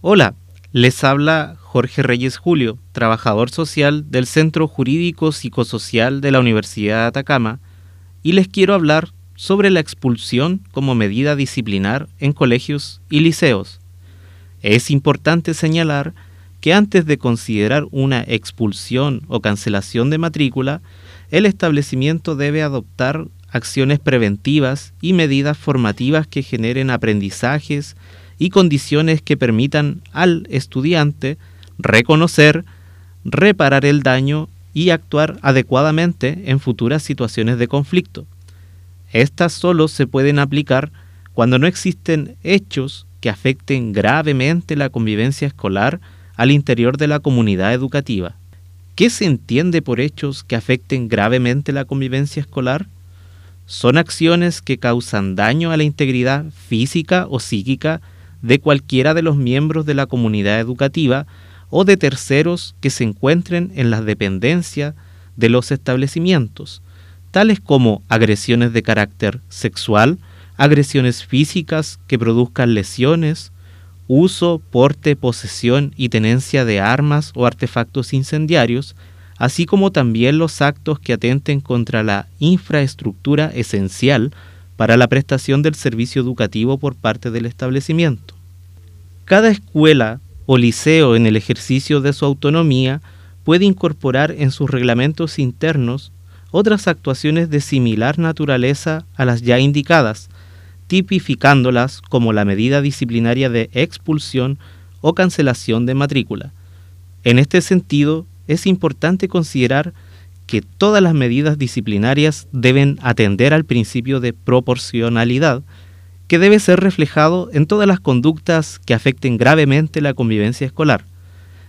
Hola, les habla Jorge Reyes Julio, trabajador social del Centro Jurídico Psicosocial de la Universidad de Atacama, y les quiero hablar sobre la expulsión como medida disciplinar en colegios y liceos. Es importante señalar que antes de considerar una expulsión o cancelación de matrícula, el establecimiento debe adoptar acciones preventivas y medidas formativas que generen aprendizajes y condiciones que permitan al estudiante reconocer, reparar el daño y actuar adecuadamente en futuras situaciones de conflicto. Estas solo se pueden aplicar cuando no existen hechos que afecten gravemente la convivencia escolar al interior de la comunidad educativa. ¿Qué se entiende por hechos que afecten gravemente la convivencia escolar? Son acciones que causan daño a la integridad física o psíquica de cualquiera de los miembros de la comunidad educativa o de terceros que se encuentren en las dependencias de los establecimientos, tales como agresiones de carácter sexual, agresiones físicas que produzcan lesiones, uso, porte, posesión y tenencia de armas o artefactos incendiarios, así como también los actos que atenten contra la infraestructura esencial para la prestación del servicio educativo por parte del establecimiento. Cada escuela o liceo en el ejercicio de su autonomía puede incorporar en sus reglamentos internos otras actuaciones de similar naturaleza a las ya indicadas, tipificándolas como la medida disciplinaria de expulsión o cancelación de matrícula. En este sentido, es importante considerar que todas las medidas disciplinarias deben atender al principio de proporcionalidad, que debe ser reflejado en todas las conductas que afecten gravemente la convivencia escolar.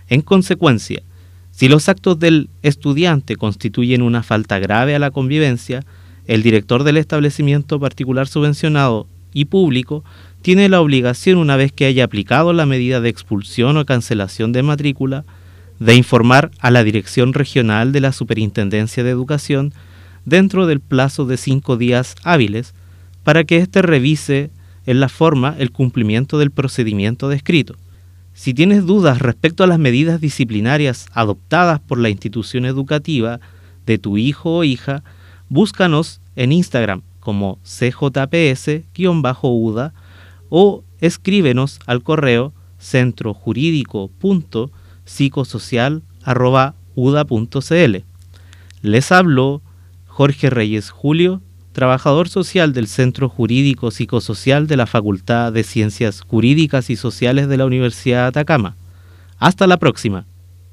En consecuencia, si los actos del estudiante constituyen una falta grave a la convivencia, el director del establecimiento particular subvencionado y público tiene la obligación, una vez que haya aplicado la medida de expulsión o cancelación de matrícula, de informar a la Dirección Regional de la Superintendencia de Educación dentro del plazo de cinco días hábiles para que éste revise en la forma el cumplimiento del procedimiento descrito. Si tienes dudas respecto a las medidas disciplinarias adoptadas por la institución educativa de tu hijo o hija, búscanos en Instagram como cjps-uda o escríbenos al correo centrojurídico.com psicosocial.uda.cl. Les habló Jorge Reyes Julio, trabajador social del Centro Jurídico Psicosocial de la Facultad de Ciencias Jurídicas y Sociales de la Universidad de Atacama. Hasta la próxima.